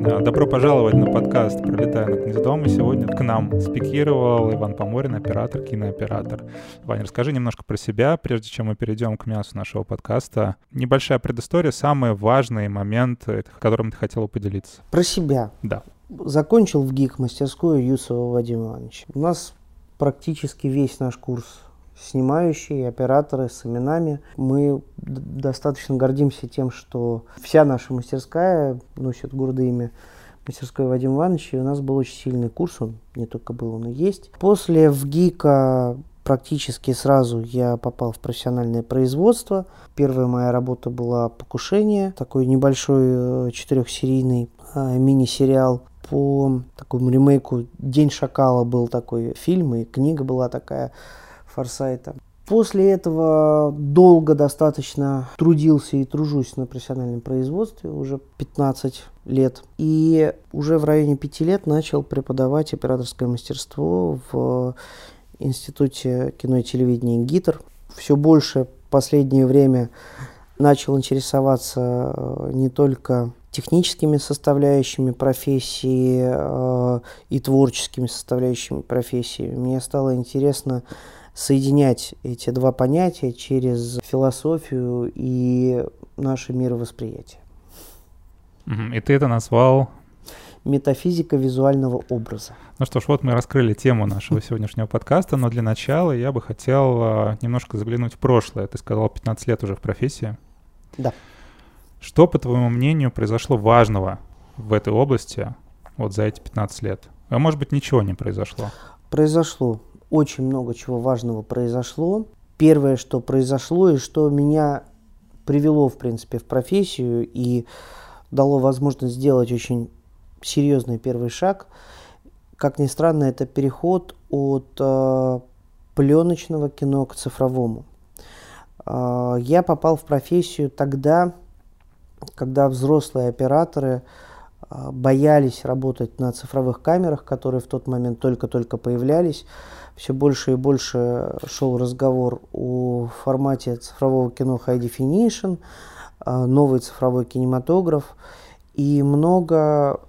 Добро пожаловать на подкаст «Пролетая над гнездом». И сегодня к нам спикировал Иван Поморин, оператор, кинооператор. Ваня, расскажи немножко про себя, прежде чем мы перейдем к мясу нашего подкаста. Небольшая предыстория, самый важный момент, которым ты хотела поделиться. Про себя. Да. Закончил в ГИК мастерскую Юсова Вадима Ивановича. У нас практически весь наш курс снимающие, операторы с именами. Мы достаточно гордимся тем, что вся наша мастерская носит гордое имя мастерской Вадима Ивановича. И у нас был очень сильный курс, он не только был, он и есть. После в ГИКа практически сразу я попал в профессиональное производство. Первая моя работа была «Покушение», такой небольшой э, четырехсерийный э, мини-сериал по такому ремейку «День шакала» был такой фильм, и книга была такая Форсайта. После этого долго достаточно трудился и тружусь на профессиональном производстве, уже 15 лет. И уже в районе 5 лет начал преподавать операторское мастерство в Институте кино и телевидения ГИТР. Все больше в последнее время начал интересоваться э, не только техническими составляющими профессии э, и творческими составляющими профессии. Мне стало интересно соединять эти два понятия через философию и наше мировосприятие. И ты это назвал метафизика визуального образа. Ну что ж, вот мы раскрыли тему нашего сегодняшнего подкаста, но для начала я бы хотел а, немножко заглянуть в прошлое. Ты сказал, 15 лет уже в профессии. Да. Что, по твоему мнению, произошло важного в этой области вот за эти 15 лет? А может быть, ничего не произошло? Произошло. Очень много чего важного произошло. Первое, что произошло и что меня привело, в принципе, в профессию и дало возможность сделать очень серьезный первый шаг. Как ни странно, это переход от э, пленочного кино к цифровому. Э, я попал в профессию тогда, когда взрослые операторы э, боялись работать на цифровых камерах, которые в тот момент только-только появлялись все больше и больше шел разговор о формате цифрового кино High Definition, а, новый цифровой кинематограф и много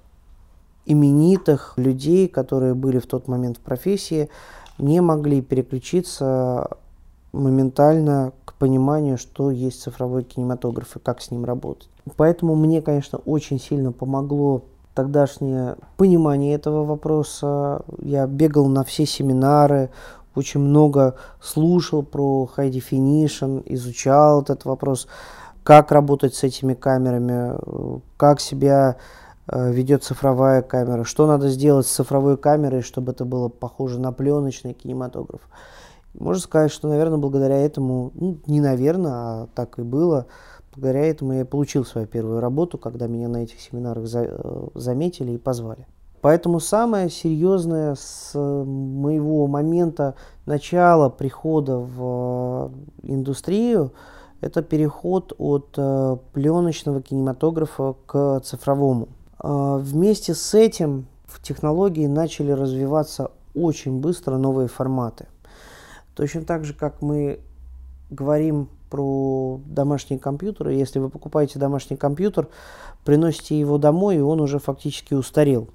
именитых людей, которые были в тот момент в профессии, не могли переключиться моментально к пониманию, что есть цифровой кинематограф и как с ним работать. Поэтому мне, конечно, очень сильно помогло тогдашнее понимание этого вопроса. Я бегал на все семинары, очень много слушал про High Definition, изучал этот вопрос, как работать с этими камерами, как себя э, ведет цифровая камера, что надо сделать с цифровой камерой, чтобы это было похоже на пленочный кинематограф. Можно сказать, что, наверное, благодаря этому, ну, не наверное, а так и было, Благодаря этому я получил свою первую работу, когда меня на этих семинарах за, э, заметили и позвали. Поэтому самое серьезное с моего момента начала прихода в э, индустрию это переход от э, пленочного кинематографа к цифровому. Вместе с этим в технологии начали развиваться очень быстро новые форматы. Точно так же, как мы говорим про домашние компьютеры. Если вы покупаете домашний компьютер, приносите его домой, и он уже фактически устарел.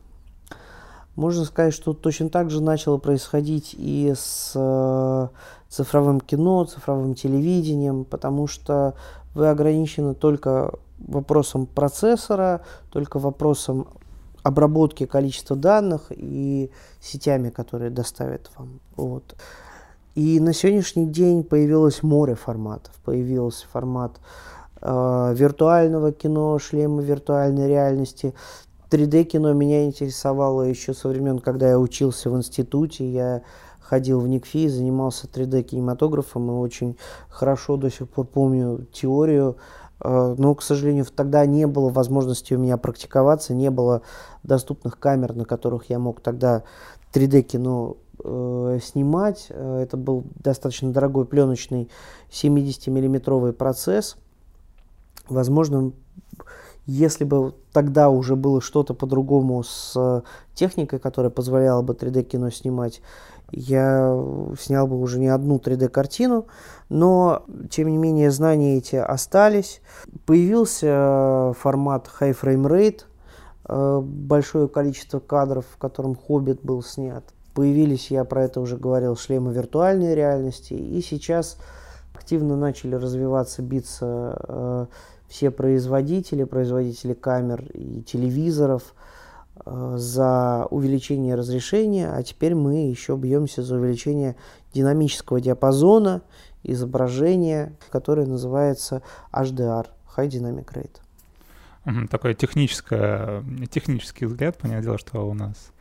Можно сказать, что точно так же начало происходить и с э, цифровым кино, цифровым телевидением, потому что вы ограничены только вопросом процессора, только вопросом обработки количества данных и сетями, которые доставят вам. Вот. И на сегодняшний день появилось море форматов. Появился формат э, виртуального кино, шлема виртуальной реальности. 3D-кино меня интересовало еще со времен, когда я учился в институте. Я ходил в НИКФИ, занимался 3D-кинематографом и очень хорошо до сих пор помню теорию. Э, но, к сожалению, тогда не было возможности у меня практиковаться, не было доступных камер, на которых я мог тогда 3D-кино э, снимать. Э, это был достаточно дорогой пленочный 70-миллиметровый процесс. Возможно, если бы тогда уже было что-то по-другому с э, техникой, которая позволяла бы 3D-кино снимать, я снял бы уже не одну 3D-картину, но, тем не менее, знания эти остались. Появился э, формат High Frame Rate – большое количество кадров, в котором «Хоббит» был снят. Появились, я про это уже говорил, шлемы виртуальной реальности. И сейчас активно начали развиваться, биться э, все производители, производители камер и телевизоров э, за увеличение разрешения, а теперь мы еще бьемся за увеличение динамического диапазона изображения, которое называется HDR, High Dynamic Rate. Такой технический взгляд, понятное дело, что у нас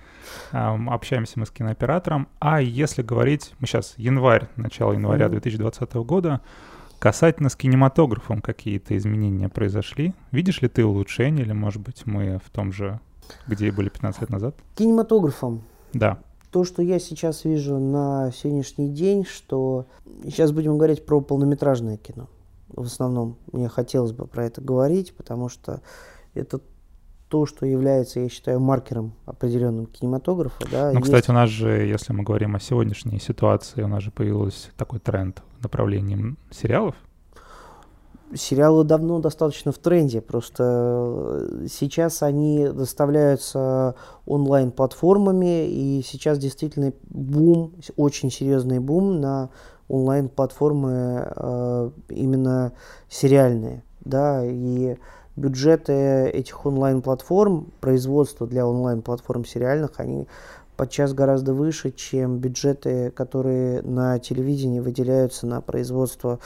общаемся мы с кинооператором. А если говорить, мы сейчас январь, начало января 2020 года, Касательно с кинематографом какие-то изменения произошли? Видишь ли ты улучшения или, может быть, мы в том же, где были 15 лет назад? Кинематографом? Да. То, что я сейчас вижу на сегодняшний день, что сейчас будем говорить про полнометражное кино. В основном мне хотелось бы про это говорить, потому что это то, что является, я считаю, маркером определенным кинематографа. Да, ну, есть... кстати, у нас же, если мы говорим о сегодняшней ситуации, у нас же появился такой тренд в направлении сериалов. Сериалы давно достаточно в тренде, просто э, сейчас они доставляются онлайн-платформами, и сейчас действительно бум, очень серьезный бум на онлайн-платформы э, именно сериальные, да, и бюджеты этих онлайн-платформ, производство для онлайн-платформ сериальных, они подчас гораздо выше, чем бюджеты, которые на телевидении выделяются на производство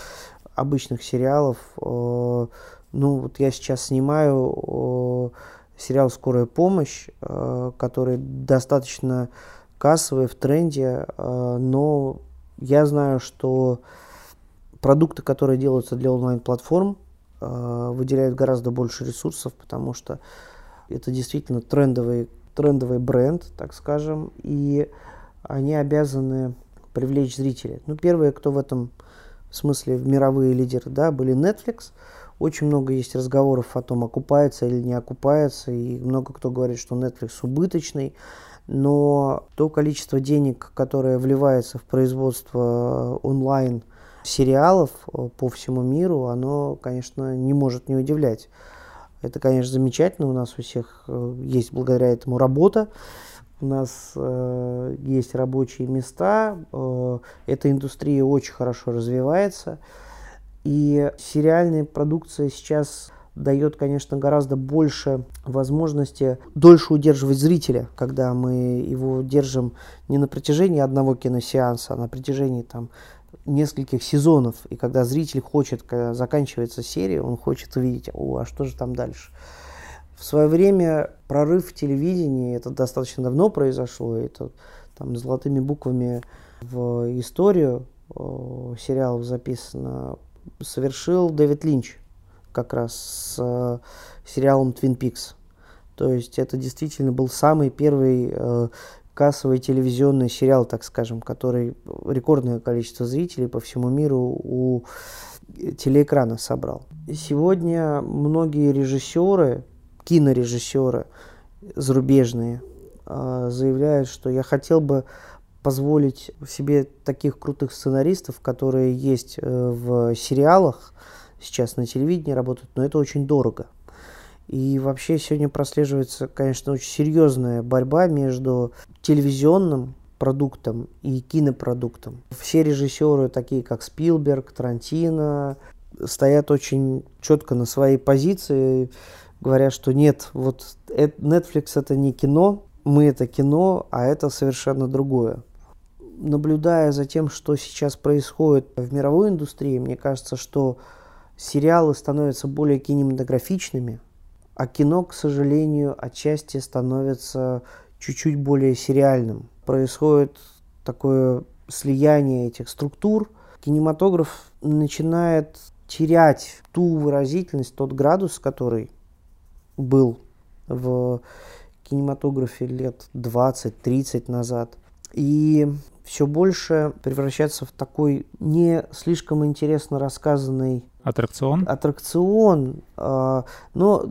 обычных сериалов. Э, ну, вот я сейчас снимаю э, сериал «Скорая помощь», э, который достаточно кассовый, в тренде, но я знаю, что продукты, которые делаются для онлайн-платформ, выделяют гораздо больше ресурсов, потому что это действительно трендовый, трендовый бренд, так скажем, и они обязаны привлечь зрителей. Ну, первые, кто в этом смысле мировые лидеры, да, были Netflix. Очень много есть разговоров о том, окупается или не окупается, и много кто говорит, что Netflix убыточный, но то количество денег, которое вливается в производство онлайн сериалов э, по всему миру, оно, конечно, не может не удивлять. Это, конечно, замечательно. У нас у всех э, есть благодаря этому работа. У нас э, есть рабочие места. Э, эта индустрия очень хорошо развивается. И сериальная продукция сейчас дает, конечно, гораздо больше возможности дольше удерживать зрителя, когда мы его держим не на протяжении одного киносеанса, а на протяжении там нескольких сезонов, и когда зритель хочет, когда заканчивается серия, он хочет увидеть, о, а что же там дальше. В свое время прорыв в телевидении, это достаточно давно произошло, это там золотыми буквами в историю о, сериалов записано, совершил Дэвид Линч как раз с э, сериалом Twin Peaks. То есть это действительно был самый первый э, кассовый телевизионный сериал, так скажем, который рекордное количество зрителей по всему миру у телеэкрана собрал. Сегодня многие режиссеры, кинорежиссеры зарубежные, а, заявляют, что я хотел бы позволить себе таких крутых сценаристов, которые есть э, в сериалах, сейчас на телевидении работают, но это очень дорого. И вообще сегодня прослеживается, конечно, очень серьезная борьба между телевизионным продуктом и кинопродуктом. Все режиссеры, такие как Спилберг, Тарантино, стоят очень четко на своей позиции, говорят, что нет, вот Netflix это не кино, мы это кино, а это совершенно другое. Наблюдая за тем, что сейчас происходит в мировой индустрии, мне кажется, что сериалы становятся более кинематографичными, а кино, к сожалению, отчасти становится чуть-чуть более сериальным. Происходит такое слияние этих структур. Кинематограф начинает терять ту выразительность, тот градус, который был в кинематографе лет 20-30 назад. И все больше превращаться в такой не слишком интересно рассказанный Аттракцион? Аттракцион. Э, но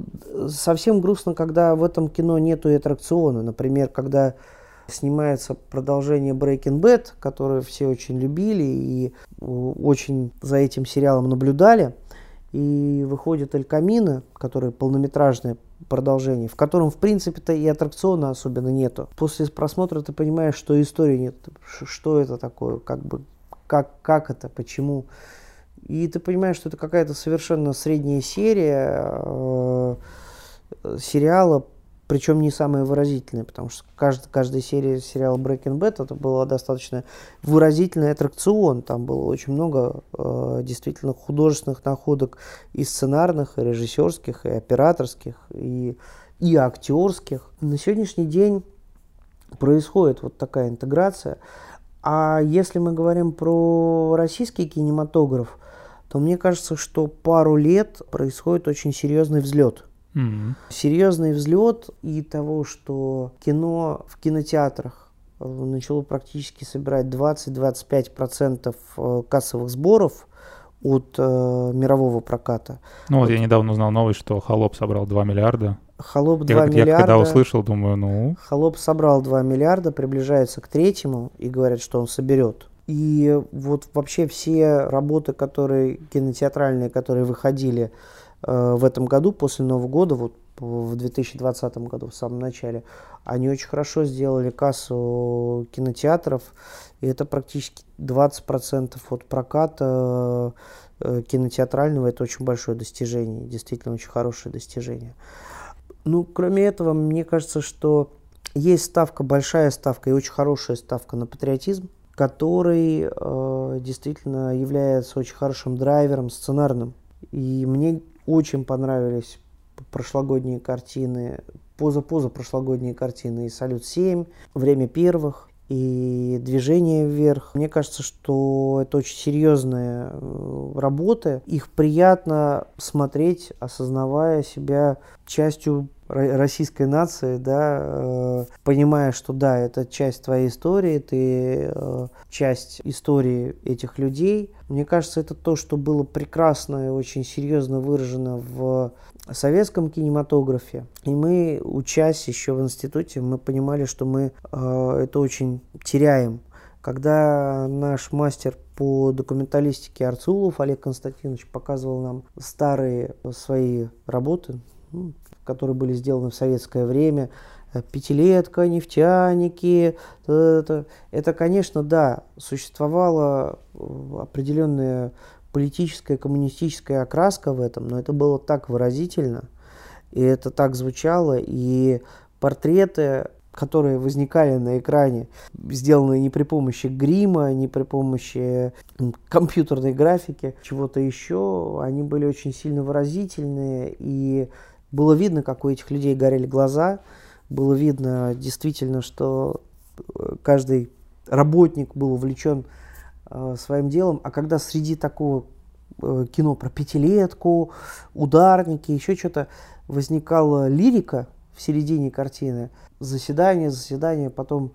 совсем грустно, когда в этом кино нету и аттракциона. Например, когда снимается продолжение Breaking Bad, которое все очень любили и очень за этим сериалом наблюдали. И выходит Эль Камино, который полнометражный продолжение, в котором, в принципе-то, и аттракциона особенно нету. После просмотра ты понимаешь, что истории нет, что это такое, как бы, как, как это, почему. И ты понимаешь, что это какая-то совершенно средняя серия э, сериала причем не самые выразительные, потому что каждая, каждая серия сериала Breaking Bad это была достаточно выразительный аттракцион. Там было очень много э, действительно художественных находок и сценарных, и режиссерских, и операторских, и, и актерских. На сегодняшний день происходит вот такая интеграция. А если мы говорим про российский кинематограф, то мне кажется, что пару лет происходит очень серьезный взлет – Mm-hmm. Серьезный взлет и того, что кино в кинотеатрах э, начало практически собирать 20-25% э, кассовых сборов от э, мирового проката. Ну вот, вот я недавно узнал новость, что «Холоп» собрал 2 миллиарда. «Холоп» 2 я, миллиарда. Я когда услышал, думаю, ну... «Холоп» собрал 2 миллиарда, приближается к третьему и говорят, что он соберет. И вот вообще все работы, которые кинотеатральные, которые выходили Э, в этом году, после Нового года, вот в 2020 году, в самом начале, они очень хорошо сделали кассу кинотеатров, и это практически 20% от проката э, кинотеатрального, это очень большое достижение, действительно очень хорошее достижение. Ну, кроме этого, мне кажется, что есть ставка, большая ставка и очень хорошая ставка на патриотизм, который э, действительно является очень хорошим драйвером сценарным. И мне очень понравились прошлогодние картины, поза-поза прошлогодние картины и «Салют-7», «Время первых», и движение вверх. Мне кажется, что это очень серьезные э, работы. Их приятно смотреть, осознавая себя частью российской нации, да, э, понимая, что да, это часть твоей истории, ты э, часть истории этих людей. Мне кажется, это то, что было прекрасно и очень серьезно выражено в советском кинематографе. И мы, учась еще в институте, мы понимали, что мы э, это очень теряем. Когда наш мастер по документалистике Арцулов Олег Константинович показывал нам старые свои работы, ну, которые были сделаны в советское время, э, пятилетка, нефтяники, это, это, конечно, да, существовала э, определенная политическая, коммунистическая окраска в этом, но это было так выразительно, и это так звучало, и портреты, которые возникали на экране, сделанные не при помощи грима, не при помощи компьютерной графики, чего-то еще, они были очень сильно выразительные, и было видно, как у этих людей горели глаза, было видно действительно, что э, каждый работник был увлечен э, своим делом, а когда среди такого э, кино про пятилетку, ударники, еще что-то возникала лирика в середине картины, заседание, заседание, потом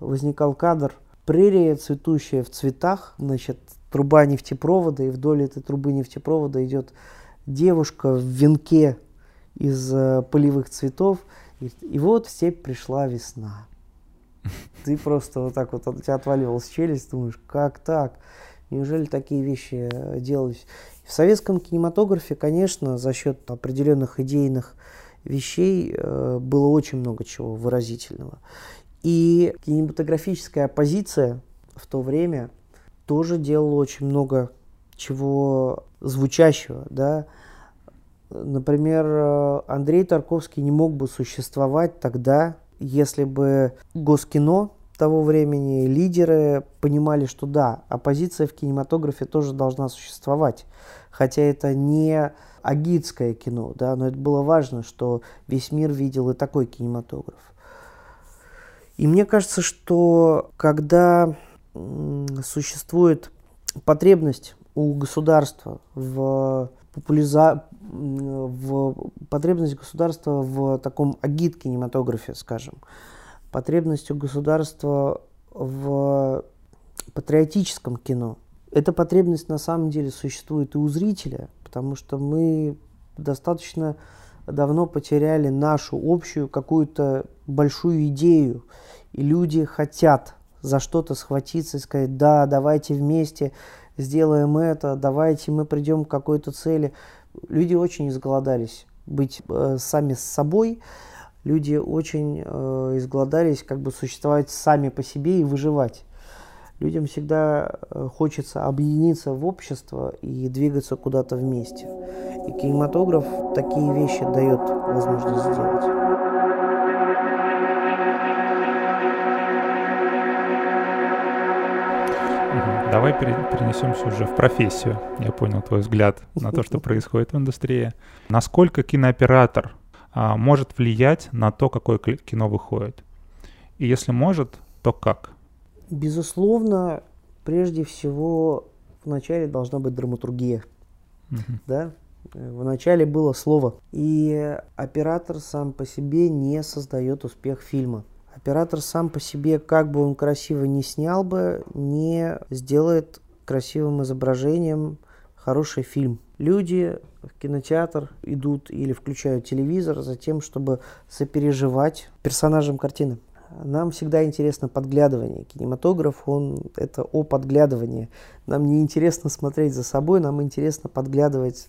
возникал кадр, прерия цветущая в цветах, значит, труба нефтепровода, и вдоль этой трубы нефтепровода идет девушка в венке из э, полевых цветов. И, и вот в степь пришла весна. Ты просто вот так вот, у тебя отваливалась челюсть, думаешь, как так? Неужели такие вещи э, делались? В советском кинематографе, конечно, за счет определенных идейных вещей э, было очень много чего выразительного. И кинематографическая оппозиция в то время тоже делала очень много чего звучащего, да, Например, э, Андрей Тарковский не мог бы существовать тогда, если бы Госкино того времени, лидеры понимали, что да, оппозиция в кинематографе тоже должна существовать. Хотя это не агитское кино, да, но это было важно, что весь мир видел и такой кинематограф. И мне кажется, что когда существует потребность у государства в популяриза... в потребность государства в таком агит-кинематографе, скажем, потребность у государства в патриотическом кино. Эта потребность на самом деле существует и у зрителя, потому что мы достаточно давно потеряли нашу общую какую-то большую идею, и люди хотят за что-то схватиться и сказать, да, давайте вместе сделаем это, давайте мы придем к какой-то цели. Люди очень изголодались. быть э, сами с собой, люди очень э, изголодались как бы существовать сами по себе и выживать. Людям всегда э, хочется объединиться в общество и двигаться куда-то вместе. И кинематограф такие вещи дает возможность сделать. Давай перенесемся уже в профессию. Я понял твой взгляд на то, что происходит в индустрии. Насколько кинооператор а, может влиять на то, какое кино выходит? И если может, то как? Безусловно, прежде всего, вначале должна быть драматургия. Угу. Да? Вначале было слово. И оператор сам по себе не создает успех фильма. Оператор сам по себе, как бы он красиво не снял бы, не сделает красивым изображением хороший фильм. Люди в кинотеатр идут или включают телевизор за тем, чтобы сопереживать персонажам картины. Нам всегда интересно подглядывание. Кинематограф, он это о подглядывании. Нам не интересно смотреть за собой, нам интересно подглядывать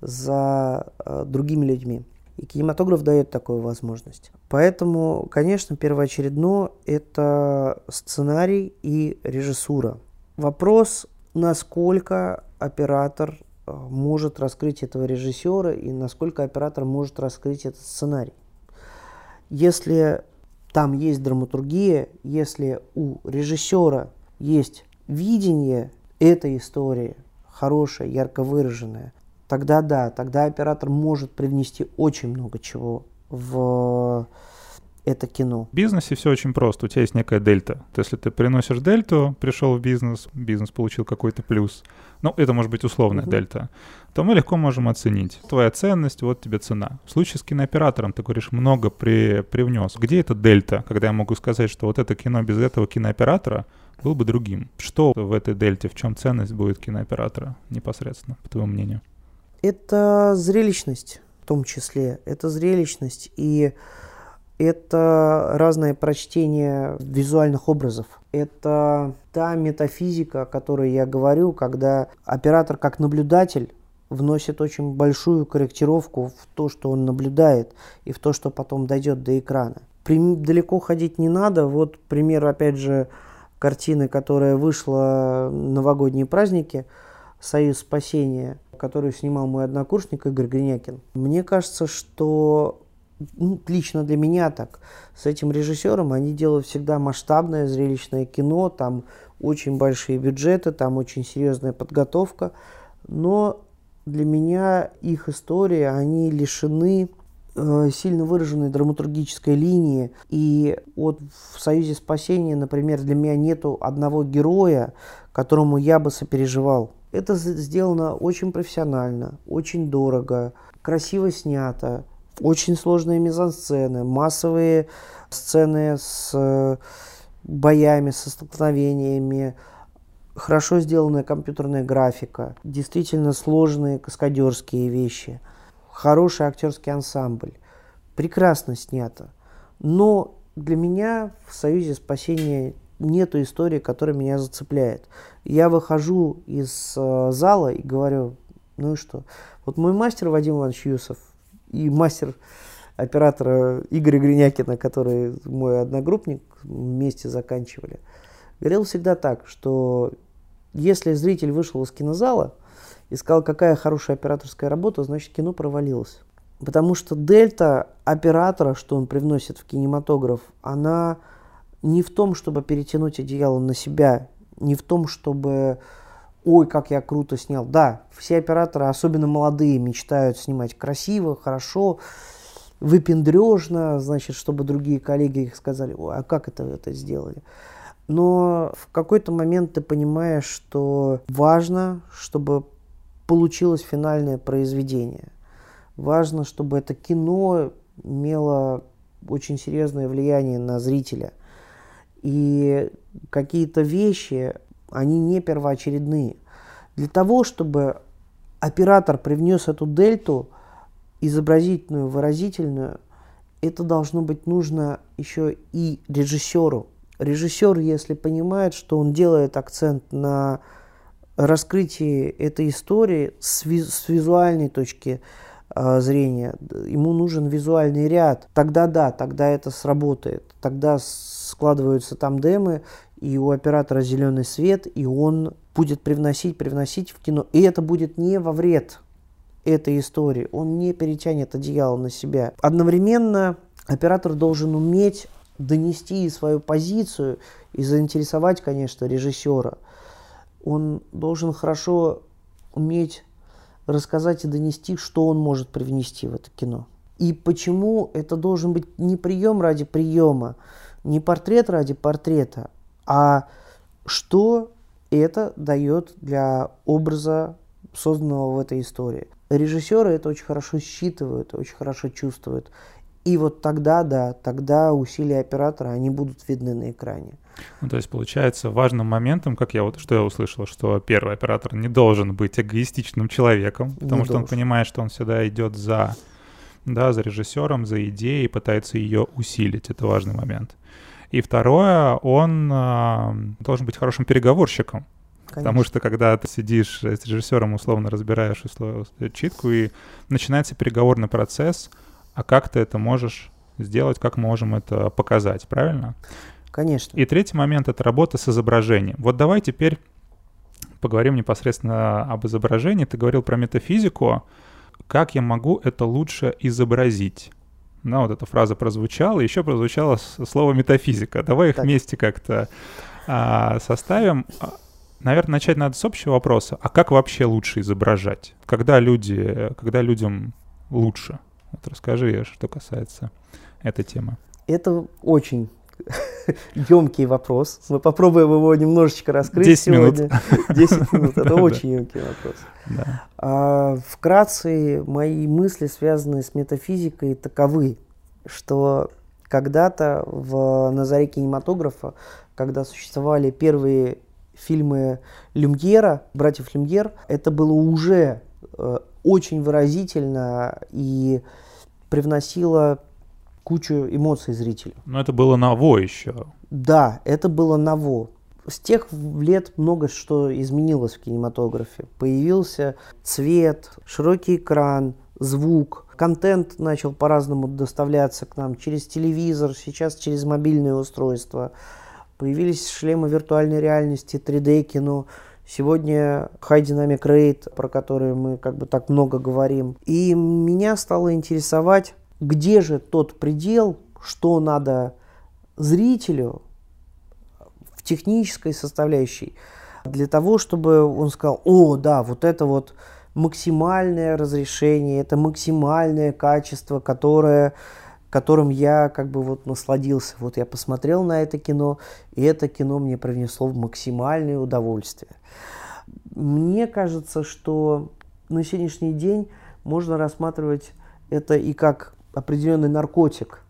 за э, другими людьми. И кинематограф дает такую возможность. Поэтому, конечно, первоочередно это сценарий и режиссура. Вопрос, насколько оператор э, может раскрыть этого режиссера и насколько оператор может раскрыть этот сценарий. Если там есть драматургия, если у режиссера есть видение этой истории, хорошее, ярко выраженное, тогда да, тогда оператор может привнести очень много чего в это кино. В бизнесе все очень просто. У тебя есть некая дельта. То есть, если ты приносишь дельту, пришел в бизнес, бизнес получил какой-то плюс, ну, это может быть условная uh-huh. дельта, то мы легко можем оценить. Твоя ценность, вот тебе цена. В случае с кинооператором, ты говоришь, много при, привнес. Где эта дельта, когда я могу сказать, что вот это кино без этого кинооператора был бы другим? Что в этой дельте, в чем ценность будет кинооператора непосредственно, по твоему мнению? Это зрелищность в том числе. Это зрелищность и это разное прочтение визуальных образов. Это та метафизика, о которой я говорю, когда оператор как наблюдатель вносит очень большую корректировку в то, что он наблюдает, и в то, что потом дойдет до экрана. Далеко ходить не надо. Вот пример, опять же, картины, которая вышла новогодние праздники «Союз спасения», которую снимал мой однокурсник Игорь Гринякин. Мне кажется, что ну, лично для меня так, с этим режиссером они делают всегда масштабное зрелищное кино, там очень большие бюджеты, там очень серьезная подготовка, но для меня их истории, они лишены э, сильно выраженной драматургической линии. И вот в «Союзе спасения», например, для меня нету одного героя, которому я бы сопереживал. Это сделано очень профессионально, очень дорого, красиво снято, очень сложные мизансцены, массовые сцены с э, боями, со столкновениями, хорошо сделанная компьютерная графика, действительно сложные каскадерские вещи, хороший актерский ансамбль, прекрасно снято. Но для меня в «Союзе спасения» нету истории, которая меня зацепляет. Я выхожу из э, зала и говорю, ну и что? Вот мой мастер Вадим Иванович Юсов и мастер оператора Игоря Гринякина, который мой одногруппник, вместе заканчивали, говорил всегда так, что если зритель вышел из кинозала и сказал, какая хорошая операторская работа, значит кино провалилось. Потому что дельта оператора, что он привносит в кинематограф, она не в том, чтобы перетянуть одеяло на себя, не в том, чтобы ой, как я круто снял. Да, все операторы, особенно молодые, мечтают снимать красиво, хорошо, выпендрежно, значит, чтобы другие коллеги их сказали, ой, а как это, это сделали. Но в какой-то момент ты понимаешь, что важно, чтобы получилось финальное произведение. Важно, чтобы это кино имело очень серьезное влияние на зрителя – и какие-то вещи, они не первоочередные. Для того, чтобы оператор привнес эту дельту, изобразительную, выразительную, это должно быть нужно еще и режиссеру. Режиссер, если понимает, что он делает акцент на раскрытии этой истории с, виз с визуальной точки э, зрения, ему нужен визуальный ряд. Тогда да, тогда это сработает. Тогда складываются там демы, и у оператора зеленый свет, и он будет привносить, привносить в кино. И это будет не во вред этой истории. Он не перетянет одеяло на себя. Одновременно оператор должен уметь донести свою позицию и заинтересовать, конечно, режиссера. Он должен хорошо уметь рассказать и донести, что он может привнести в это кино. И почему это должен быть не прием ради приема, не портрет ради портрета, а что это дает для образа, созданного в этой истории. Режиссеры это очень хорошо считывают, очень хорошо чувствуют. И вот тогда, да, тогда усилия оператора, они будут видны на экране. Ну, то есть, получается, важным моментом, как я вот, что я услышал, что первый оператор не должен быть эгоистичным человеком, потому не что должен. он понимает, что он всегда идет за, да, за режиссером, за идеей, пытается ее усилить. Это важный момент. И второе, он э, должен быть хорошим переговорщиком. Конечно. Потому что когда ты сидишь с режиссером, условно разбираешь условно, читку, и начинается переговорный процесс, а как ты это можешь сделать, как мы можем это показать, правильно? Конечно. И третий момент — это работа с изображением. Вот давай теперь поговорим непосредственно об изображении. Ты говорил про метафизику. Как я могу это лучше изобразить? Ну, вот эта фраза прозвучала, еще прозвучало слово метафизика. Давай их так. вместе как-то а, составим. А, наверное, начать надо с общего вопроса. А как вообще лучше изображать? Когда люди, когда людям лучше? Вот расскажи, что касается этой темы. Это очень емкий вопрос. Мы попробуем его немножечко раскрыть 10 сегодня. Минут. 10 минут. Это очень емкий вопрос. А, вкратце, мои мысли, связанные с метафизикой, таковы, что когда-то в, на заре кинематографа, когда существовали первые фильмы Люмьера, братьев Люмьер, это было уже э, очень выразительно и привносило кучу эмоций зрителю. Но это было ново еще. Да, это было ново. С тех лет много что изменилось в кинематографе. Появился цвет, широкий экран, звук. Контент начал по-разному доставляться к нам через телевизор, сейчас через мобильные устройства. Появились шлемы виртуальной реальности, 3D-кино. Сегодня High Dynamic Rate, про который мы как бы так много говорим. И меня стало интересовать где же тот предел, что надо зрителю в технической составляющей, для того, чтобы он сказал, о, да, вот это вот максимальное разрешение, это максимальное качество, которое, которым я как бы вот насладился. Вот я посмотрел на это кино, и это кино мне принесло максимальное удовольствие. Мне кажется, что на сегодняшний день можно рассматривать это и как определенный наркотик,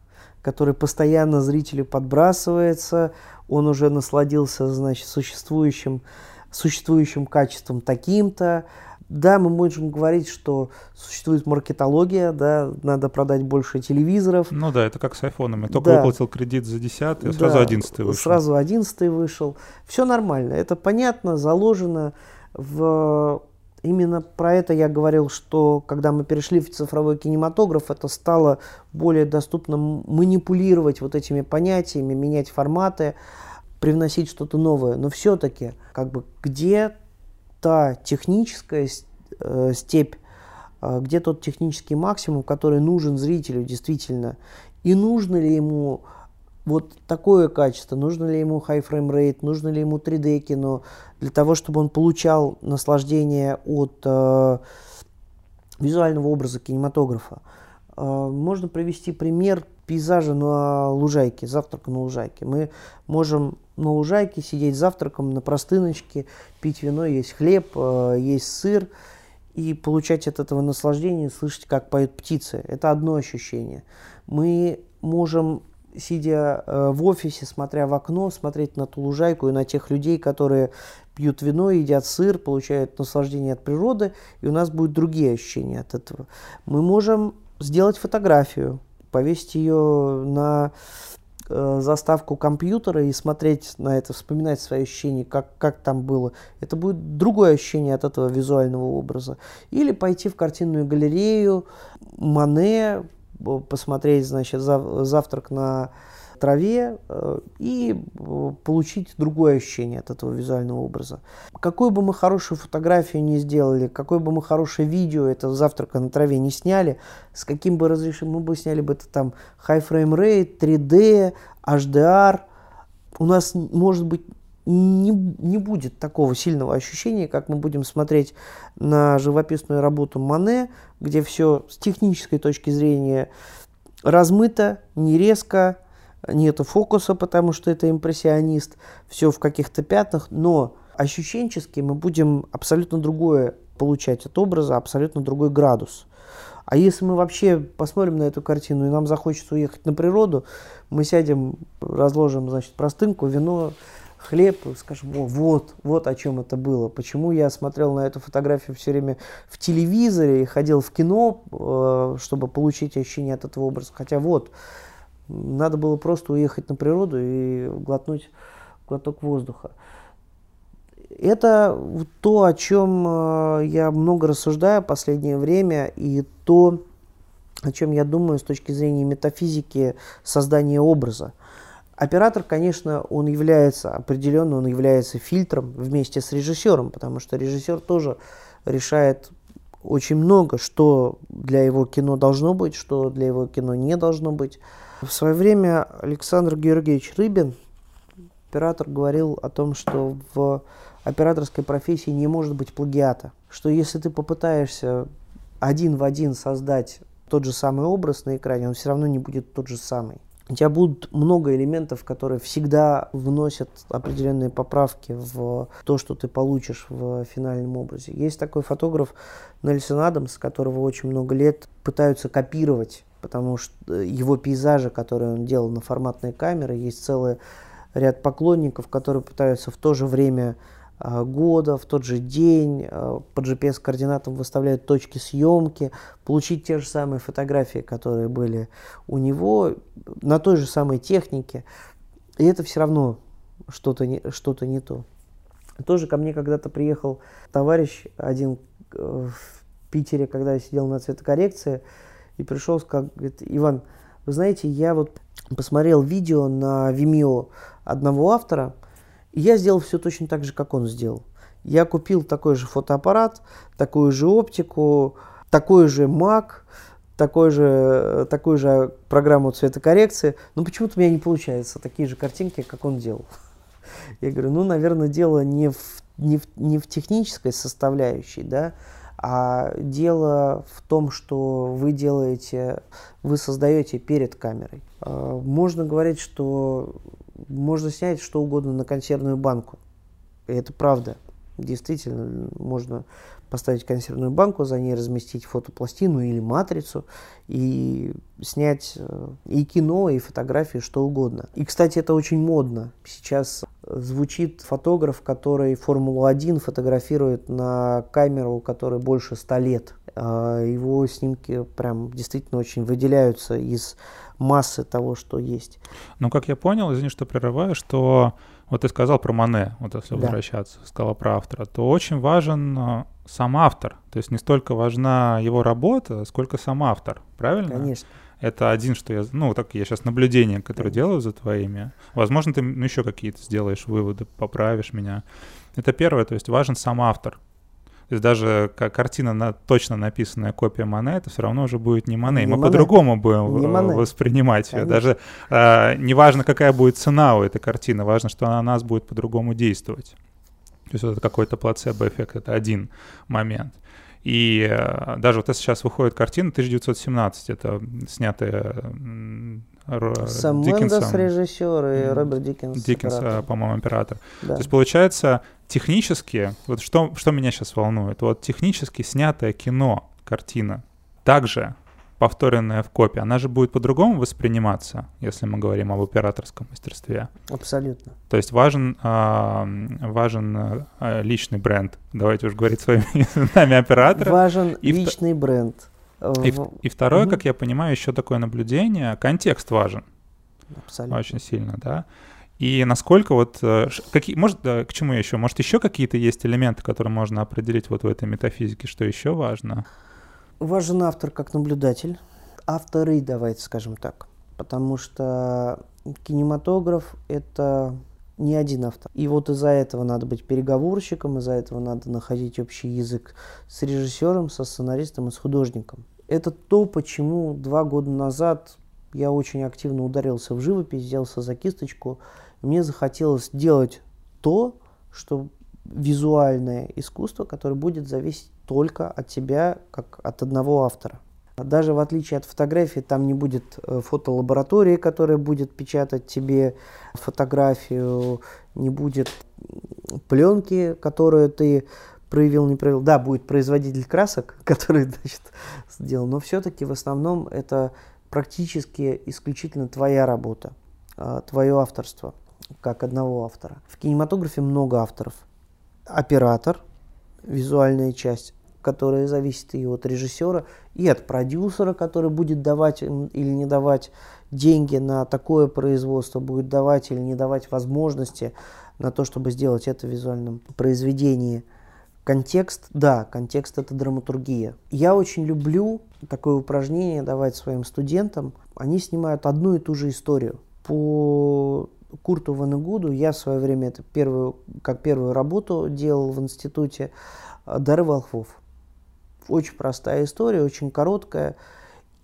который постоянно зрителю подбрасывается, он уже насладился, значит, существующим, существующим качеством таким-то. Да, мы можем говорить, что существует маркетология, да, надо продать больше телевизоров. Ну да, это как с айфонами. Только да. выплатил кредит за 10 а сразу да, 11 вышел. Сразу 11 вышел. Все нормально, это понятно, заложено в Именно про это я говорил, что когда мы перешли в цифровой кинематограф, это стало более доступно манипулировать вот этими понятиями, менять форматы, привносить что-то новое. Но все-таки, как бы, где та техническая э, степь, э, где тот технический максимум, который нужен зрителю действительно, и нужно ли ему вот такое качество, нужно ли ему high frame rate, нужно ли ему 3D кино, для того, чтобы он получал наслаждение от э, визуального образа кинематографа. Э, можно привести пример пейзажа на лужайке, завтрака на лужайке. Мы можем на лужайке сидеть завтраком на простыночке, пить вино, есть хлеб, э, есть сыр и получать от этого наслаждение, слышать, как поют птицы. Это одно ощущение. Мы можем сидя э, в офисе, смотря в окно, смотреть на ту лужайку и на тех людей, которые пьют вино, едят сыр, получают наслаждение от природы, и у нас будут другие ощущения от этого. Мы можем сделать фотографию, повесить ее на э, заставку компьютера и смотреть на это, вспоминать свои ощущения, как, как там было. Это будет другое ощущение от этого визуального образа. Или пойти в картинную галерею, Мане, посмотреть, значит, завтрак на траве э, и э, получить другое ощущение от этого визуального образа. Какую бы мы хорошую фотографию не сделали, какое бы мы хорошее видео это завтрака на траве не сняли, с каким бы разрешением мы бы сняли бы это там high frame rate, 3D, HDR, у нас может быть не, не будет такого сильного ощущения, как мы будем смотреть на живописную работу Мане, где все с технической точки зрения размыто, не резко, нету фокуса, потому что это импрессионист, все в каких-то пятнах, но ощущенчески мы будем абсолютно другое получать от образа, абсолютно другой градус. А если мы вообще посмотрим на эту картину и нам захочется уехать на природу, мы сядем, разложим, значит, простынку, вино, хлеб скажем, о, вот, вот о чем это было. Почему я смотрел на эту фотографию все время в телевизоре и ходил в кино, э, чтобы получить ощущение от этого образа. Хотя вот, надо было просто уехать на природу и глотнуть глоток воздуха. Это то, о чем э, я много рассуждаю в последнее время, и то, о чем я думаю с точки зрения метафизики создания образа. Оператор, конечно, он является определенно, он является фильтром вместе с режиссером, потому что режиссер тоже решает очень много, что для его кино должно быть, что для его кино не должно быть. В свое время Александр Георгиевич Рыбин, оператор, говорил о том, что в операторской профессии не может быть плагиата. Что если ты попытаешься один в один создать тот же самый образ на экране, он все равно не будет тот же самый. У тебя будут много элементов, которые всегда вносят определенные поправки в то, что ты получишь в финальном образе. Есть такой фотограф Нельсон Адамс, которого очень много лет пытаются копировать потому что э, его пейзажи, которые он делал на форматной камеры, есть целый ряд поклонников, которые пытаются в то же время года, в тот же день а, по GPS-координатам выставляют точки съемки, получить те же самые фотографии, которые были у него, на той же самой технике. И это все равно что-то не, что не то. Тоже ко мне когда-то приехал товарищ один э, в Питере, когда я сидел на цветокоррекции, и пришел, сказал, говорит, Иван, вы знаете, я вот посмотрел видео на Vimeo одного автора, я сделал все точно так же, как он сделал. Я купил такой же фотоаппарат, такую же оптику, такой же Mac, такой же, такую же программу цветокоррекции, но почему-то у меня не получается такие же картинки, как он делал. Я говорю, ну, наверное, дело не в, не в, не в технической составляющей, да, а дело в том, что вы делаете, вы создаете перед камерой. А, можно говорить, что можно снять что угодно на консервную банку. И это правда. Действительно, можно поставить консервную банку, за ней разместить фотопластину или матрицу и снять э, и кино, и фотографии, что угодно. И, кстати, это очень модно. Сейчас звучит фотограф, который Формулу-1 фотографирует на камеру, которой больше 100 лет. А, его снимки прям действительно очень выделяются из массы того, что есть. Ну, как я понял, извини, что прерываю, что вот ты сказал про Мане, вот если да. возвращаться, сказал про автора, то очень важен э, сам автор. То есть не столько важна его работа, сколько сам автор, правильно? Конечно. Это один, что я, ну, так я сейчас наблюдение, которое Конечно. делаю за твоими. Возможно, ты ну, еще какие-то сделаешь выводы, поправишь меня. Это первое, то есть важен сам автор. То есть даже как картина на точно написанная копия Мане, это все равно уже будет не Мане. Не Мы по-другому будем не э, воспринимать ее. Даже э, неважно, какая будет цена у этой картины, важно, что она на нас будет по-другому действовать. То есть вот это какой-то плацебо-эффект, это один момент. И э, даже вот сейчас выходит картина 1917, это снятая Сэм Мендес режиссер и Роберт Диккенс Диккенс, по-моему, оператор. Да. То есть получается технически, вот что, что меня сейчас волнует, вот технически снятое кино, картина, также повторенная в копии, она же будет по-другому восприниматься, если мы говорим об операторском мастерстве. Абсолютно. То есть важен, э, важен э, личный бренд. Давайте уж говорить своими именами оператора. Важен и личный бренд. И, и второе, угу. как я понимаю, еще такое наблюдение, контекст важен. абсолютно. Очень сильно, да. И насколько вот, э, какие, может, да, к чему еще? Может, еще какие-то есть элементы, которые можно определить вот в этой метафизике, что еще важно? Важен автор как наблюдатель. Авторы, давайте скажем так. Потому что кинематограф – это не один автор. И вот из-за этого надо быть переговорщиком, из-за этого надо находить общий язык с режиссером, со сценаристом и с художником. Это то, почему два года назад я очень активно ударился в живопись, взялся за кисточку – мне захотелось делать то, что визуальное искусство, которое будет зависеть только от тебя, как от одного автора. Даже в отличие от фотографии, там не будет э, фотолаборатории, которая будет печатать тебе фотографию, не будет пленки, которую ты проявил, не проявил. Да, будет производитель красок, который, значит, сделал, но все-таки в основном это практически исключительно твоя работа, а, твое авторство как одного автора. В кинематографе много авторов. Оператор, визуальная часть, которая зависит и от режиссера, и от продюсера, который будет давать или не давать деньги на такое производство, будет давать или не давать возможности на то, чтобы сделать это в визуальном произведении. Контекст, да, контекст это драматургия. Я очень люблю такое упражнение давать своим студентам. Они снимают одну и ту же историю. По Курту Ванегуду я в свое время это первую, как первую работу делал в институте э, «Дары волхвов». Очень простая история, очень короткая.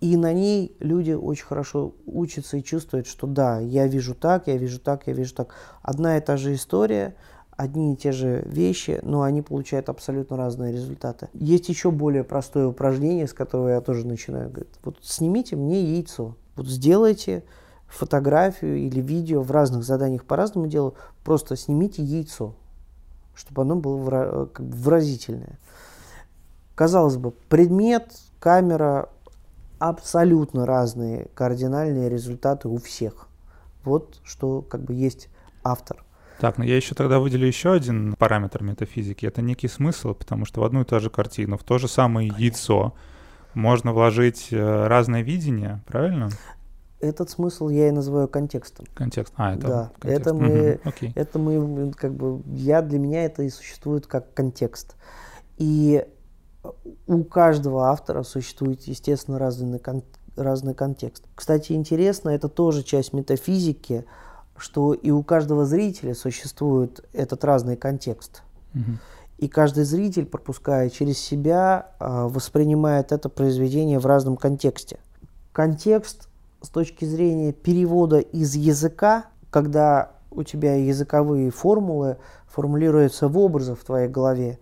И на ней люди очень хорошо учатся и чувствуют, что да, я вижу так, я вижу так, я вижу так. Одна и та же история, одни и те же вещи, но они получают абсолютно разные результаты. Есть еще более простое упражнение, с которого я тоже начинаю. Говорит, вот снимите мне яйцо. Вот сделайте фотографию или видео в разных заданиях по-разному делаю, просто снимите яйцо, чтобы оно было как бы выразительное. Казалось бы, предмет, камера, абсолютно разные кардинальные результаты у всех. Вот что как бы есть автор. Так, но я еще тогда выделю еще один параметр метафизики. Это некий смысл, потому что в одну и ту же картину, в то же самое яйцо можно вложить э, разное видение, правильно? этот смысл я и называю контекстом. Контекст. А, это да. контекст. Это мы, угу. okay. это мы, как бы, я для меня это и существует как контекст. И у каждого автора существует, естественно, разный, кон, разный контекст. Кстати, интересно, это тоже часть метафизики, что и у каждого зрителя существует этот разный контекст. Угу. И каждый зритель, пропуская через себя, а, воспринимает это произведение в разном контексте. Контекст с точки зрения перевода из языка, когда у тебя языковые формулы формулируются в образах в твоей голове,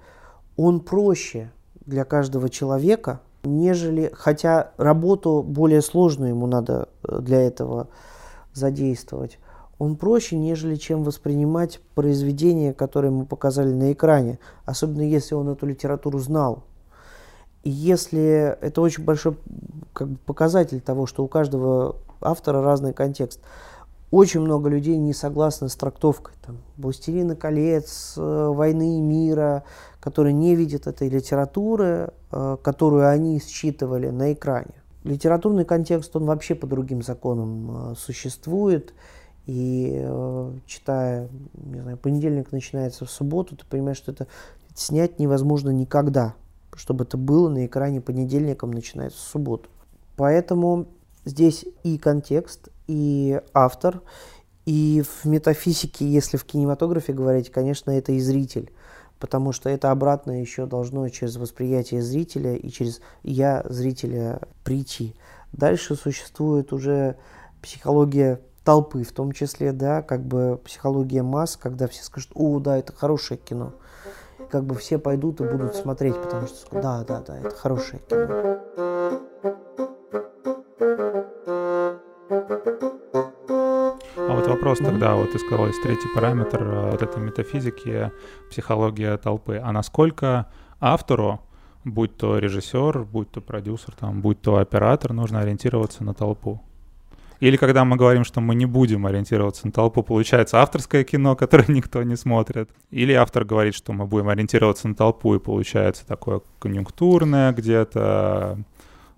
он проще для каждого человека, нежели, хотя работу более сложную ему надо э, для этого задействовать, он проще, нежели чем воспринимать произведение, которое мы показали на экране, особенно если он эту литературу знал. И если это очень большой как бы, показатель того, что у каждого автора разный контекст. Очень много людей не согласны с трактовкой там, «Властелина колец», э, «Войны и мира», которые не видят этой литературы, э, которую они считывали на экране. Литературный контекст, он вообще по другим законам э, существует. И читая, не знаю, понедельник начинается в субботу, ты понимаешь, что это снять невозможно никогда чтобы это было на экране понедельником, начинается в субботу. Поэтому здесь и контекст, и автор, и в метафизике, если в кинематографе говорить, конечно, это и зритель, потому что это обратно еще должно через восприятие зрителя и через я зрителя прийти. Дальше существует уже психология толпы, в том числе, да, как бы психология масс, когда все скажут, о, да, это хорошее кино как бы все пойдут и будут смотреть, потому что да, да, да, это хорошее кино. А вот вопрос тогда, вот ты сказал, есть третий параметр э, вот этой метафизики, психология толпы. А насколько автору, будь то режиссер, будь то продюсер, там, будь то оператор, нужно ориентироваться на толпу? Или когда мы говорим, что мы не будем ориентироваться на толпу, получается авторское кино, которое никто не смотрит. Или автор говорит, что мы будем ориентироваться на толпу, и получается такое конъюнктурное где-то,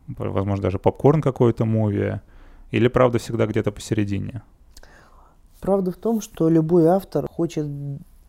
возможно, даже попкорн какой-то муви. Или правда всегда где-то посередине? Правда в том, что любой автор хочет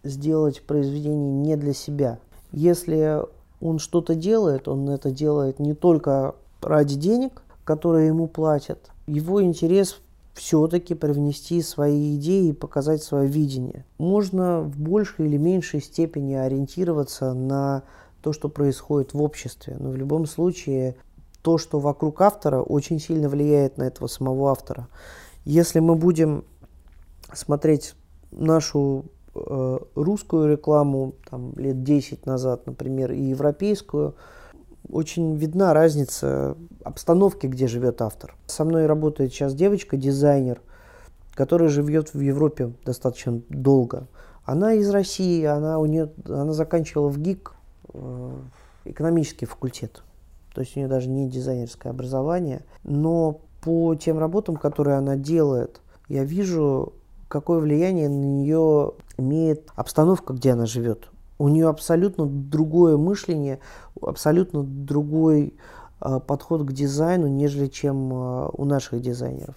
сделать произведение не для себя. Если он что-то делает, он это делает не только ради денег, которые ему платят. Его интерес все-таки привнести свои идеи и показать свое видение. Можно в большей или меньшей степени ориентироваться на то, что происходит в обществе, но в любом случае то, что вокруг автора, очень сильно влияет на этого самого автора. Если мы будем смотреть нашу э, русскую рекламу там, лет 10 назад, например, и европейскую, очень видна разница обстановки, где живет автор. Со мной работает сейчас девочка, дизайнер, которая живет в Европе достаточно долго. Она из России, она, у нее, она заканчивала в ГИК э, экономический факультет. То есть у нее даже не дизайнерское образование. Но по тем работам, которые она делает, я вижу, какое влияние на нее имеет обстановка, где она живет у нее абсолютно другое мышление, абсолютно другой э, подход к дизайну, нежели чем э, у наших дизайнеров.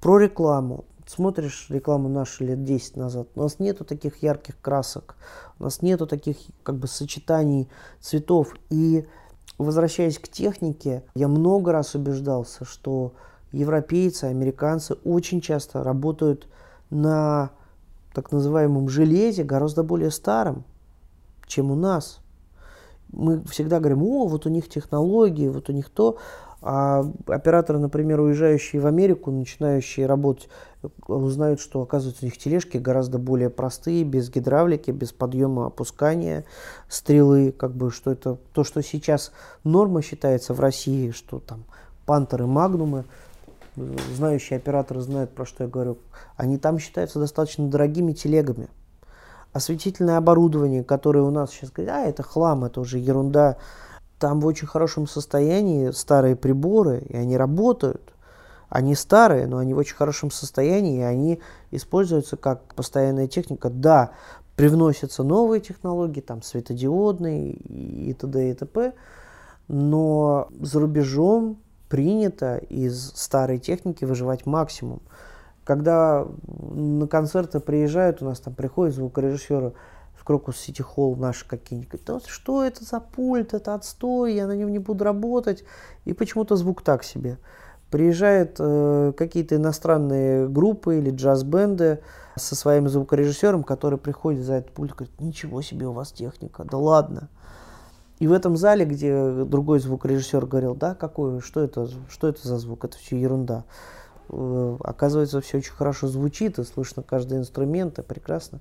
Про рекламу. Смотришь рекламу нашу лет 10 назад, у нас нету таких ярких красок, у нас нету таких как бы сочетаний цветов. И возвращаясь к технике, я много раз убеждался, что европейцы, американцы очень часто работают на так называемом железе, гораздо более старом, чем у нас. Мы всегда говорим, о, вот у них технологии, вот у них то. А операторы, например, уезжающие в Америку, начинающие работать, узнают, что, оказывается, у них тележки гораздо более простые, без гидравлики, без подъема опускания стрелы, как бы, что это то, что сейчас норма считается в России, что там пантеры, магнумы, знающие операторы знают, про что я говорю, они там считаются достаточно дорогими телегами. Осветительное оборудование, которое у нас сейчас говорят, а это хлам, это уже ерунда. Там в очень хорошем состоянии старые приборы, и они работают. Они старые, но они в очень хорошем состоянии, и они используются как постоянная техника. Да, привносятся новые технологии, там светодиодные и т.д. и т.п., но за рубежом принято из старой техники выживать максимум когда на концерты приезжают, у нас там приходят звукорежиссеры Крокус Сити Холл наши какие-нибудь, да, что это за пульт, это отстой, я на нем не буду работать, и почему-то звук так себе. Приезжают э, какие-то иностранные группы или джаз-бенды со своим звукорежиссером, который приходит за этот пульт и говорит, ничего себе у вас техника, да ладно. И в этом зале, где другой звукорежиссер говорил, да, какой, что это, что это за звук, это все ерунда. Э, оказывается, все очень хорошо звучит, и слышно каждый инструмент, и прекрасно.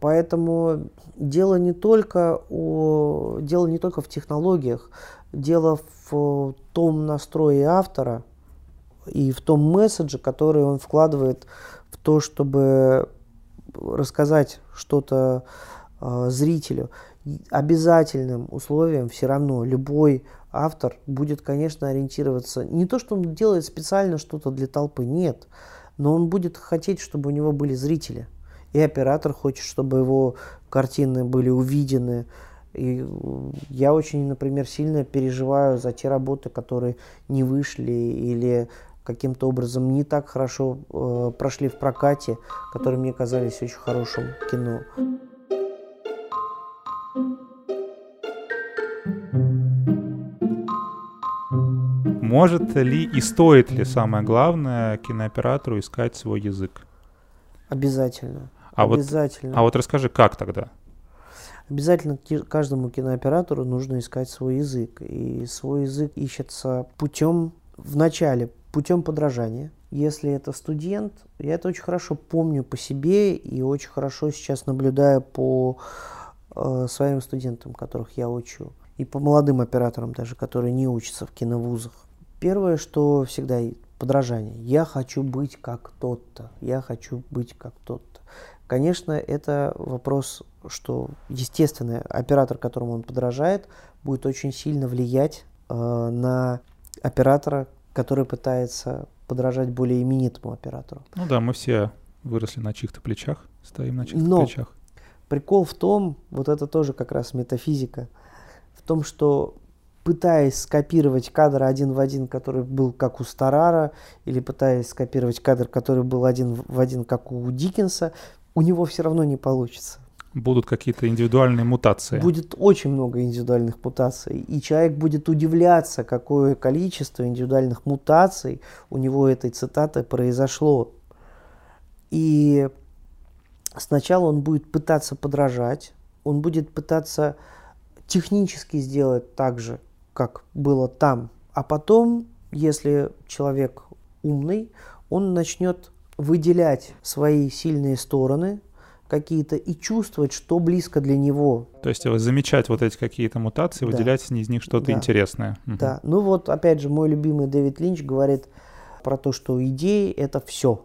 Поэтому дело не только, о, дело не только в технологиях, дело в том настрое автора и в том месседже, который он вкладывает в то, чтобы рассказать что-то э, зрителю. Обязательным условием все равно любой автор будет, конечно, ориентироваться не то, что он делает специально что-то для толпы, нет, но он будет хотеть, чтобы у него были зрители. И оператор хочет, чтобы его картины были увидены. И я очень, например, сильно переживаю за те работы, которые не вышли или каким-то образом не так хорошо э, прошли в прокате, которые мне казались очень хорошим кино. Может ли и стоит ли, самое главное, кинооператору искать свой язык? Обязательно. А Обязательно. Вот, а вот расскажи, как тогда? Обязательно каждому кинооператору нужно искать свой язык. И свой язык ищется путем, в начале, путем подражания. Если это студент, я это очень хорошо помню по себе и очень хорошо сейчас наблюдаю по э, своим студентам, которых я учу. И по молодым операторам даже, которые не учатся в киновузах. Первое, что всегда подражание. Я хочу быть как тот-то. Я хочу быть как тот-то. Конечно, это вопрос, что, естественно, оператор, которому он подражает, будет очень сильно влиять э, на оператора, который пытается подражать более именитому оператору. Ну да, мы все выросли на чьих-то плечах, стоим на чьих-то Но плечах. Прикол в том, вот это тоже как раз метафизика, в том, что пытаясь скопировать кадр один в один, который был как у Старара, или пытаясь скопировать кадр, который был один в один, как у Диккенса, у него все равно не получится. Будут какие-то индивидуальные мутации. Будет очень много индивидуальных мутаций. И человек будет удивляться, какое количество индивидуальных мутаций у него этой цитаты произошло. И сначала он будет пытаться подражать, он будет пытаться технически сделать так же, как было там. А потом, если человек умный, он начнет выделять свои сильные стороны какие-то и чувствовать, что близко для него. То есть замечать вот эти какие-то мутации, да. выделять из них что-то да. интересное. Да. Угу. Ну вот, опять же, мой любимый Дэвид Линч говорит про то, что идеи – это все.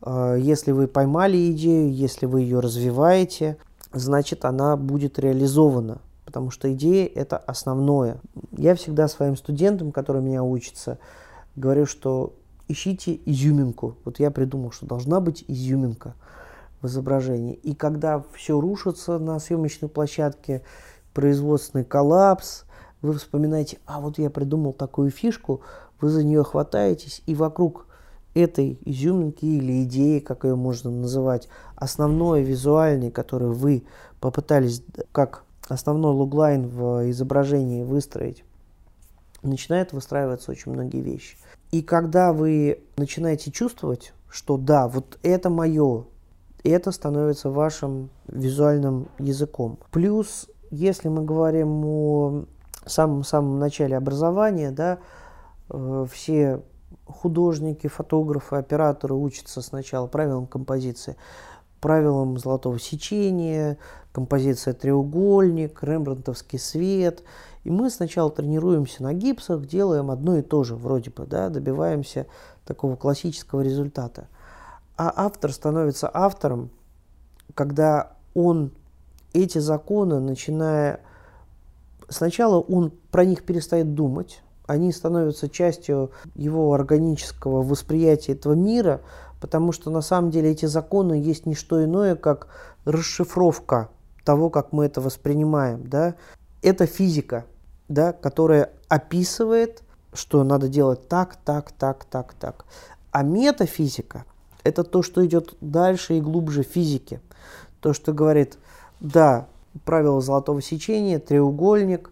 А, если вы поймали идею, если вы ее развиваете, значит, она будет реализована потому что идея – это основное. Я всегда своим студентам, которые меня учатся, говорю, что ищите изюминку. Вот я придумал, что должна быть изюминка в изображении. И когда все рушится на съемочной площадке, производственный коллапс, вы вспоминаете, а вот я придумал такую фишку, вы за нее хватаетесь, и вокруг этой изюминки или идеи, как ее можно называть, основное визуальное, которое вы попытались как основной луглайн в изображении выстроить, начинает выстраиваться очень многие вещи. И когда вы начинаете чувствовать, что да, вот это мое, это становится вашим визуальным языком. Плюс, если мы говорим о самом-самом начале образования, да, э, все художники, фотографы, операторы учатся сначала правилам композиции, правилам золотого сечения, композиция треугольник, рембрандтовский свет. И мы сначала тренируемся на гипсах, делаем одно и то же вроде бы, да, добиваемся такого классического результата. А автор становится автором, когда он эти законы, начиная... Сначала он про них перестает думать, они становятся частью его органического восприятия этого мира, потому что на самом деле эти законы есть не что иное, как расшифровка того, как мы это воспринимаем, да, это физика, да, которая описывает, что надо делать так, так, так, так, так. А метафизика – это то, что идет дальше и глубже физики. То, что говорит, да, правило золотого сечения, треугольник,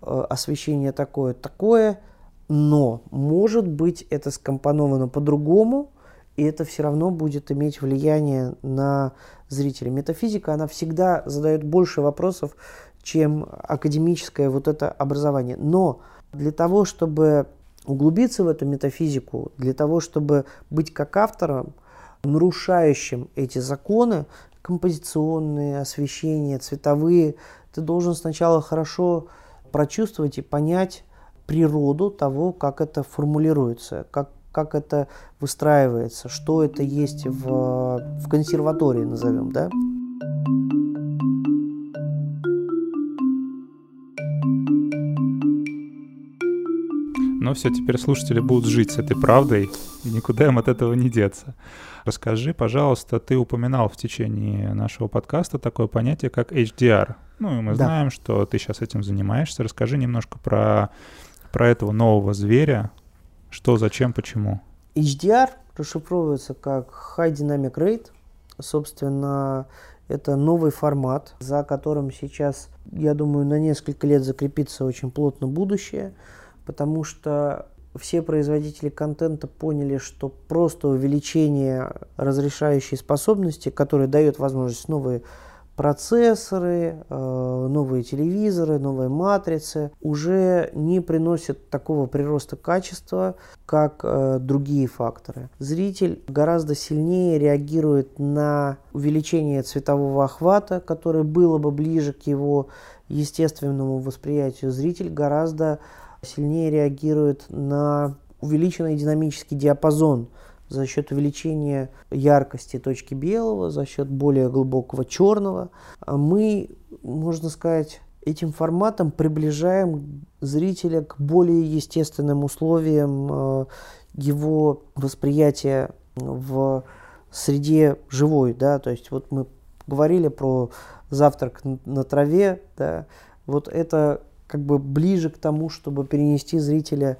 э, освещение такое, такое, но, может быть, это скомпоновано по-другому, и это все равно будет иметь влияние на зрителя. Метафизика, она всегда задает больше вопросов, чем академическое вот это образование. Но для того, чтобы углубиться в эту метафизику, для того, чтобы быть как автором, нарушающим эти законы, композиционные, освещения, цветовые, ты должен сначала хорошо прочувствовать и понять природу того, как это формулируется, как, как это выстраивается, что это есть в, в консерватории, назовем, да? Но все, теперь слушатели будут жить с этой правдой, и никуда им от этого не деться. Расскажи, пожалуйста, ты упоминал в течение нашего подкаста такое понятие, как HDR. Ну, и мы да. знаем, что ты сейчас этим занимаешься. Расскажи немножко про, про этого нового зверя, что, зачем, почему? HDR расшифровывается как High Dynamic Rate. Собственно, это новый формат, за которым сейчас, я думаю, на несколько лет закрепится очень плотно будущее, потому что все производители контента поняли, что просто увеличение разрешающей способности, которое дает возможность новые процессоры, э, новые телевизоры, новые матрицы уже не приносят такого прироста качества, как э, другие факторы. Зритель гораздо сильнее реагирует на увеличение цветового охвата, которое было бы ближе к его естественному восприятию. Зритель гораздо сильнее реагирует на увеличенный динамический диапазон – за счет увеличения яркости точки белого, за счет более глубокого черного, мы, можно сказать, этим форматом приближаем зрителя к более естественным условиям э, его восприятия в среде живой, да, то есть вот мы говорили про завтрак на траве, да, вот это как бы ближе к тому, чтобы перенести зрителя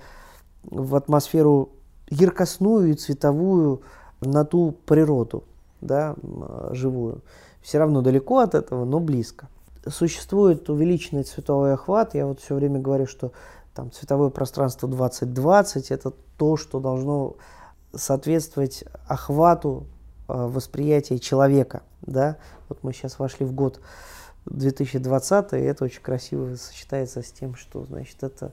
в атмосферу яркостную и цветовую на ту природу, да, живую. Все равно далеко от этого, но близко. Существует увеличенный цветовой охват. Я вот все время говорю, что там цветовое пространство 2020 это то, что должно соответствовать охвату э, восприятия человека. Да? Вот мы сейчас вошли в год 2020, и это очень красиво сочетается с тем, что значит это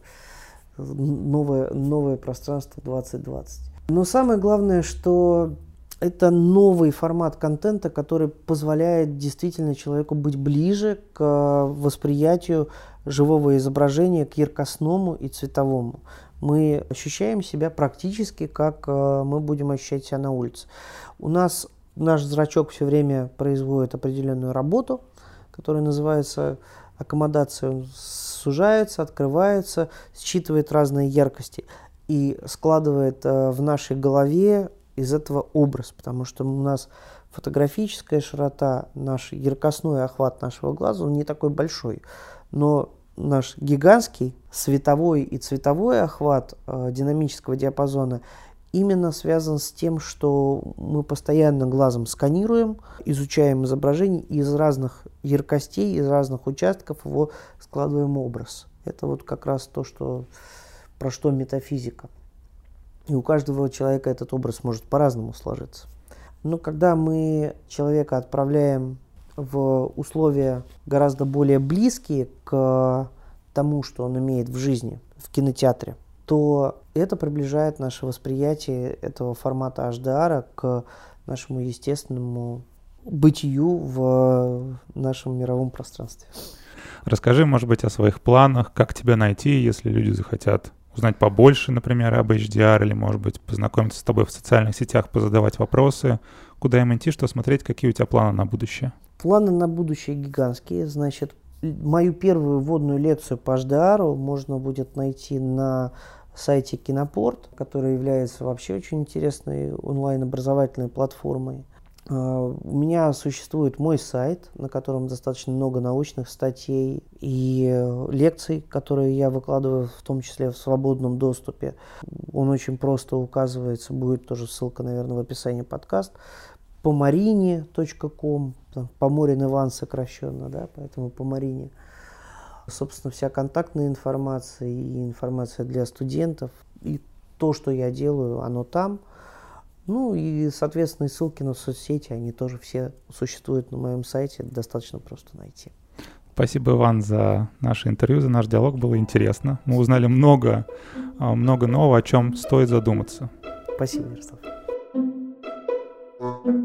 новое, новое пространство 2020. Но самое главное, что это новый формат контента, который позволяет действительно человеку быть ближе к восприятию живого изображения, к яркостному и цветовому. Мы ощущаем себя практически, как э, мы будем ощущать себя на улице. У нас наш зрачок все время производит определенную работу, которая называется аккомодация. Сужается, открывается, считывает разные яркости и складывает э, в нашей голове из этого образ, потому что у нас фотографическая широта, наш яркостной охват нашего глаза, он не такой большой, но наш гигантский световой и цветовой охват э, динамического диапазона именно связан с тем, что мы постоянно глазом сканируем, изучаем изображение и из разных яркостей, из разных участков его складываем образ. Это вот как раз то, что, про что метафизика. И у каждого человека этот образ может по-разному сложиться. Но когда мы человека отправляем в условия гораздо более близкие к тому, что он имеет в жизни, в кинотеатре, то это приближает наше восприятие этого формата HDR к нашему естественному бытию в нашем мировом пространстве. Расскажи, может быть, о своих планах, как тебя найти, если люди захотят узнать побольше, например, об HDR, или, может быть, познакомиться с тобой в социальных сетях, позадавать вопросы, куда им идти, что смотреть, какие у тебя планы на будущее? Планы на будущее гигантские. Значит, мою первую вводную лекцию по HDR можно будет найти на сайте Кинопорт, который является вообще очень интересной онлайн-образовательной платформой. А, у меня существует мой сайт, на котором достаточно много научных статей и лекций, которые я выкладываю в том числе в свободном доступе. Он очень просто указывается, будет тоже ссылка, наверное, в описании подкаст. Помарине.ком, Поморин Иван сокращенно, да, поэтому Помарине. Собственно, вся контактная информация и информация для студентов. И то, что я делаю, оно там – ну и, соответственно, и ссылки на соцсети, они тоже все существуют на моем сайте, достаточно просто найти. Спасибо, Иван, за наше интервью, за наш диалог. Было интересно. Мы узнали много, а, много нового, о чем стоит задуматься. Спасибо, Ярослав. thank you